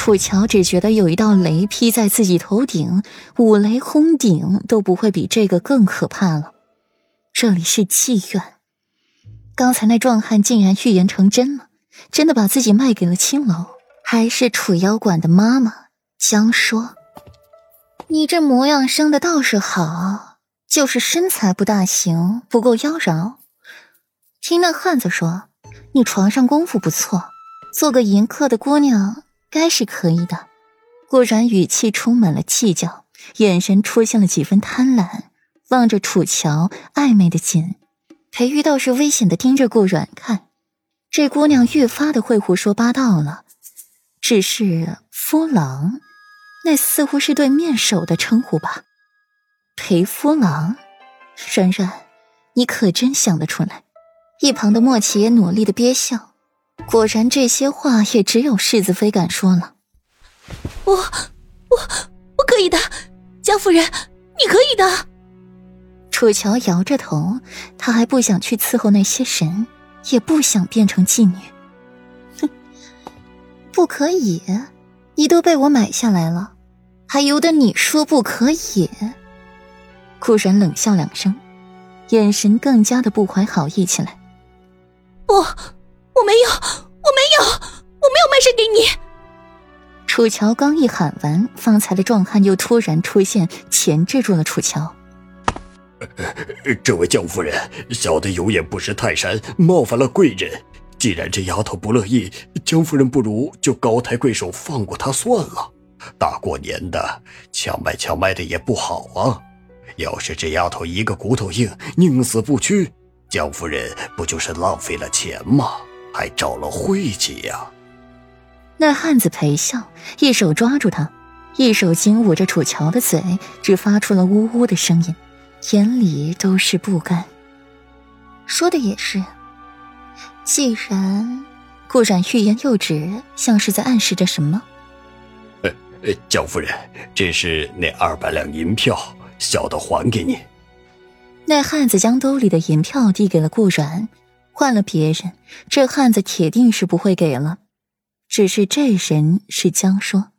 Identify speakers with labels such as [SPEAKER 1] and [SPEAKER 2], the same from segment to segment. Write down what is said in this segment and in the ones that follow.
[SPEAKER 1] 楚乔只觉得有一道雷劈在自己头顶，五雷轰顶都不会比这个更可怕了。这里是妓院，刚才那壮汉竟然预言成真了，真的把自己卖给了青楼，还是楚妖馆的妈妈江说：“你这模样生的倒是好，就是身材不大行，不够妖娆。听那汉子说，你床上功夫不错，做个淫客的姑娘。”该是可以的。顾然语气充满了计较，眼神出现了几分贪婪，望着楚乔，暧昧的紧。裴玉倒是危险的盯着顾软看，这姑娘越发的会胡说八道了。只是夫郎，那似乎是对面首的称呼吧？裴夫郎，然然，你可真想得出来。一旁的莫奇也努力的憋笑。果然，这些话也只有世子妃敢说了。
[SPEAKER 2] 我、我、我可以的，江夫人，你可以的。
[SPEAKER 1] 楚乔摇着头，她还不想去伺候那些神，也不想变成妓女。哼，不可以，你都被我买下来了，还由得你说不可以？顾然冷笑两声，眼神更加的不怀好意起来。
[SPEAKER 2] 不。我没有，我没有，我没有卖身给你。
[SPEAKER 1] 楚乔刚一喊完，方才的壮汉又突然出现，钳制住了楚乔。
[SPEAKER 3] 这位江夫人，小的有眼不识泰山，冒犯了贵人。既然这丫头不乐意，江夫人不如就高抬贵手，放过她算了。大过年的，强卖强卖的也不好啊。要是这丫头一个骨头硬，宁死不屈，江夫人不就是浪费了钱吗？还招了晦气呀！
[SPEAKER 1] 那汉子陪笑，一手抓住他，一手紧捂着楚乔的嘴，只发出了呜呜的声音，眼里都是不甘。说的也是，既然顾然欲言又止，像是在暗示着什么。
[SPEAKER 3] 呃呃，江夫人，这是那二百两银票，小的还给你。
[SPEAKER 1] 那汉子将兜里的银票递给了顾然。换了别人，这汉子铁定是不会给了。只是这人是江说，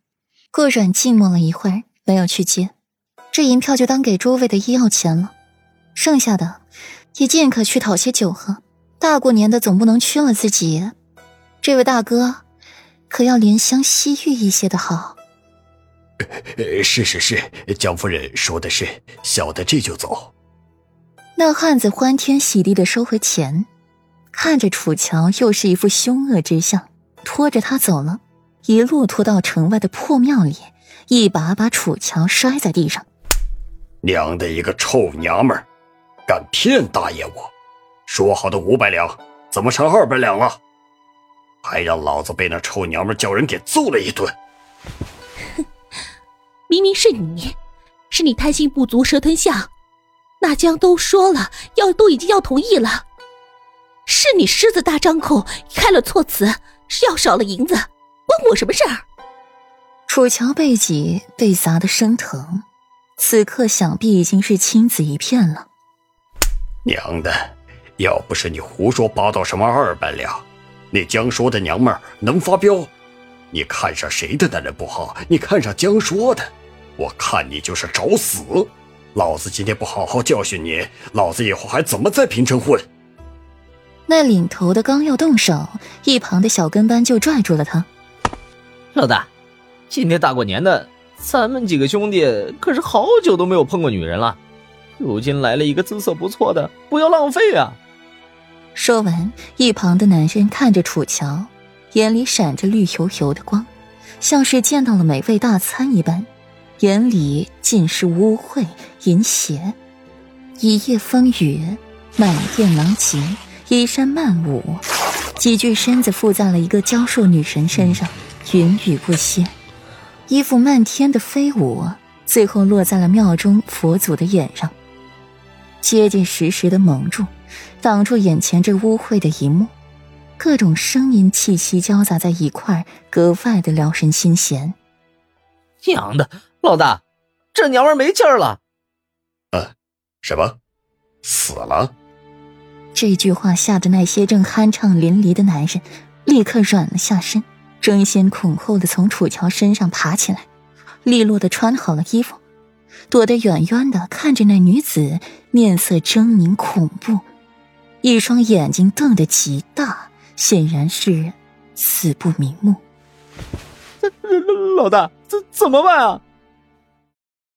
[SPEAKER 1] 顾阮静默了一会儿，没有去接。这银票就当给诸位的医药钱了，剩下的也尽可去讨些酒喝。大过年的，总不能缺了自己。这位大哥，可要怜香惜玉一些的好。
[SPEAKER 3] 是是是，江夫人说的是，小的这就走。
[SPEAKER 1] 那汉子欢天喜地的收回钱。看着楚乔，又是一副凶恶之相，拖着他走了，一路拖到城外的破庙里，一把把楚乔摔在地上。
[SPEAKER 3] 娘的一个臭娘们儿，敢骗大爷我！说好的五百两，怎么成二百两了？还让老子被那臭娘们叫人给揍了一顿。
[SPEAKER 2] 哼，明明是你，是你贪心不足蛇吞象。那江都说了，要都已经要同意了。是你狮子大张口开了错词，是要少了银子，关我什么事儿？
[SPEAKER 1] 楚乔背脊被砸得生疼，此刻想必已经是青紫一片了。
[SPEAKER 3] 娘的，要不是你胡说八道什么二百两，那江说的娘们儿能发飙？你看上谁的男人不好？你看上江说的，我看你就是找死！老子今天不好好教训你，老子以后还怎么在平城混？
[SPEAKER 1] 那领头的刚要动手，一旁的小跟班就拽住了他。
[SPEAKER 4] 老大，今天大过年的，咱们几个兄弟可是好久都没有碰过女人了，如今来了一个姿色不错的，不要浪费啊！
[SPEAKER 1] 说完，一旁的男人看着楚乔，眼里闪着绿油油的光，像是见到了美味大餐一般，眼里尽是污秽淫邪。一夜风雨，满店狼藉。衣衫漫舞，几具身子附在了一个娇瘦女神身上，云雨不歇。衣服漫天的飞舞，最后落在了庙中佛祖的眼上，结结实实的蒙住，挡住眼前这污秽的一幕。各种声音气息交杂在一块，格外的撩人心弦。
[SPEAKER 4] 娘的，老大，这娘们没劲儿了。
[SPEAKER 3] 啊？什么？死了？
[SPEAKER 1] 这句话吓得那些正酣畅淋漓的男人立刻软了下身，争先恐后的从楚乔身上爬起来，利落的穿好了衣服，躲得远远的看着那女子，面色狰狞恐怖，一双眼睛瞪得极大，显然是死不瞑目。
[SPEAKER 4] 老大，这怎么办啊？